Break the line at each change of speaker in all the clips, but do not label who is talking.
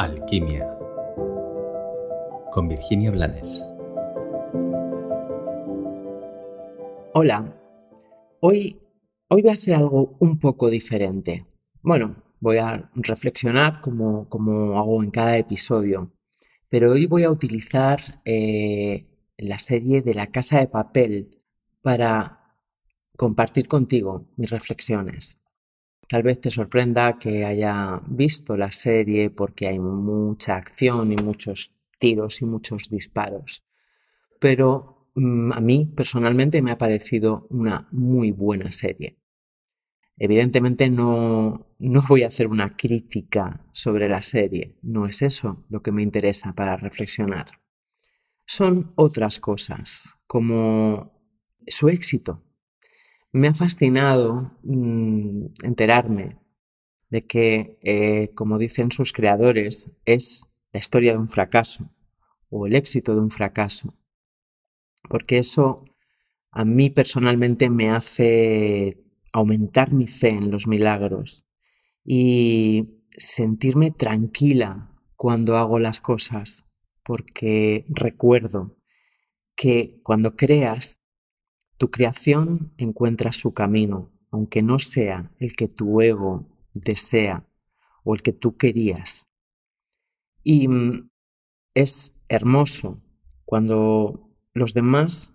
Alquimia con Virginia Blanes.
Hola, hoy, hoy voy a hacer algo un poco diferente. Bueno, voy a reflexionar como, como hago en cada episodio, pero hoy voy a utilizar eh, la serie de la casa de papel para compartir contigo mis reflexiones. Tal vez te sorprenda que haya visto la serie porque hay mucha acción y muchos tiros y muchos disparos. Pero mm, a mí personalmente me ha parecido una muy buena serie. Evidentemente no, no voy a hacer una crítica sobre la serie, no es eso lo que me interesa para reflexionar. Son otras cosas, como su éxito, me ha fascinado mm, enterarme de que, eh, como dicen sus creadores, es la historia de un fracaso o el éxito de un fracaso. Porque eso a mí personalmente me hace aumentar mi fe en los milagros y sentirme tranquila cuando hago las cosas, porque recuerdo que cuando creas tu creación encuentra su camino, aunque no sea el que tu ego desea o el que tú querías. Y mm, es hermoso cuando los demás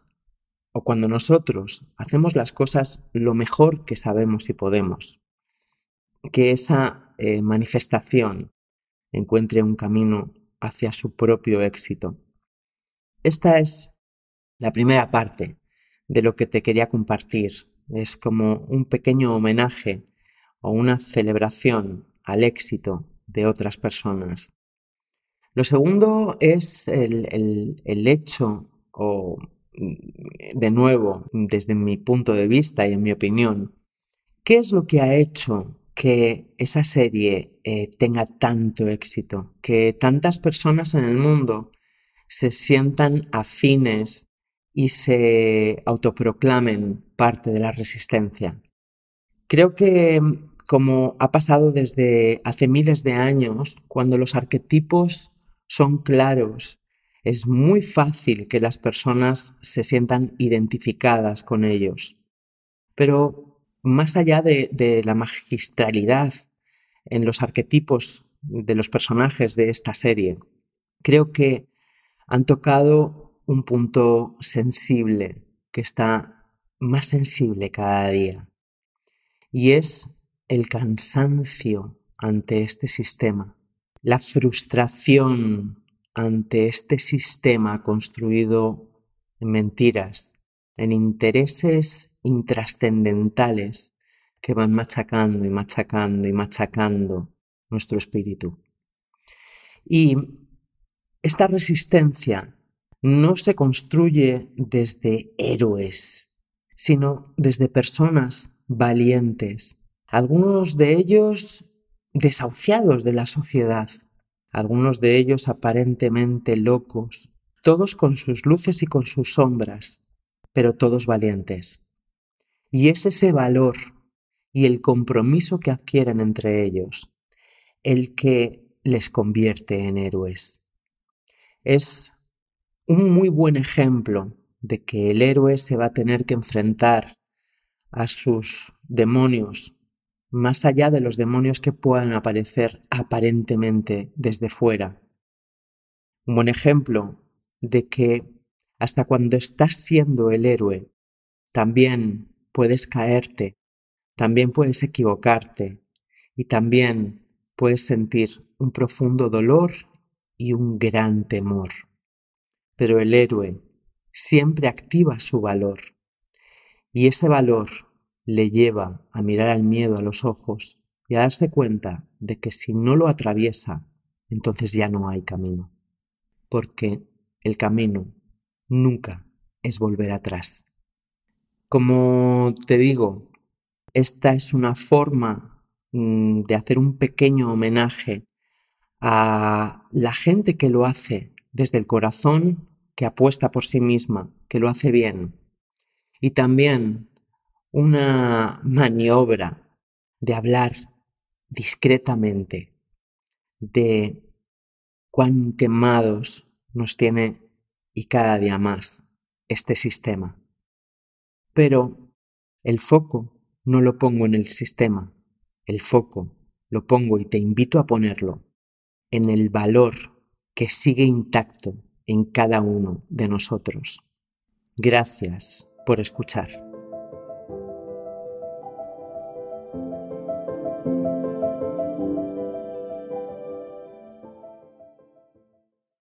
o cuando nosotros hacemos las cosas lo mejor que sabemos y podemos, que esa eh, manifestación encuentre un camino hacia su propio éxito. Esta es la primera parte de lo que te quería compartir. Es como un pequeño homenaje o una celebración al éxito de otras personas. Lo segundo es el, hecho, o de nuevo, desde mi punto de vista y en mi opinión, ¿qué es lo que ha hecho que esa serie eh, tenga tanto éxito? Que tantas personas en el mundo se sientan afines y se autoproclamen parte de la resistencia. Creo que, como ha pasado desde hace miles de años, cuando los arquetipos son claros, es muy fácil que las personas se sientan identificadas con ellos. Pero más allá de, de la magistralidad en los arquetipos de los personajes de esta serie, creo que han tocado un punto sensible que está más sensible cada día y es el cansancio ante este sistema, la frustración ante este sistema construido en mentiras, en intereses intrascendentales que van machacando y machacando y machacando nuestro espíritu. Y esta resistencia no se construye desde héroes, sino desde personas valientes, algunos de ellos desahuciados de la sociedad, algunos de ellos aparentemente locos, todos con sus luces y con sus sombras, pero todos valientes. Y es ese valor y el compromiso que adquieren entre ellos el que les convierte en héroes. Es un muy buen ejemplo de que el héroe se va a tener que enfrentar a sus demonios, más allá de los demonios que puedan aparecer aparentemente desde fuera. Un buen ejemplo de que hasta cuando estás siendo el héroe, también puedes caerte, también puedes equivocarte y también puedes sentir un profundo dolor y un gran temor pero el héroe siempre activa su valor y ese valor le lleva a mirar al miedo a los ojos y a darse cuenta de que si no lo atraviesa, entonces ya no hay camino, porque el camino nunca es volver atrás. Como te digo, esta es una forma mm, de hacer un pequeño homenaje a la gente que lo hace desde el corazón, que apuesta por sí misma, que lo hace bien. Y también una maniobra de hablar discretamente, de cuán quemados nos tiene y cada día más este sistema. Pero el foco no lo pongo en el sistema, el foco lo pongo y te invito a ponerlo en el valor que sigue intacto en cada uno de nosotros. Gracias por escuchar.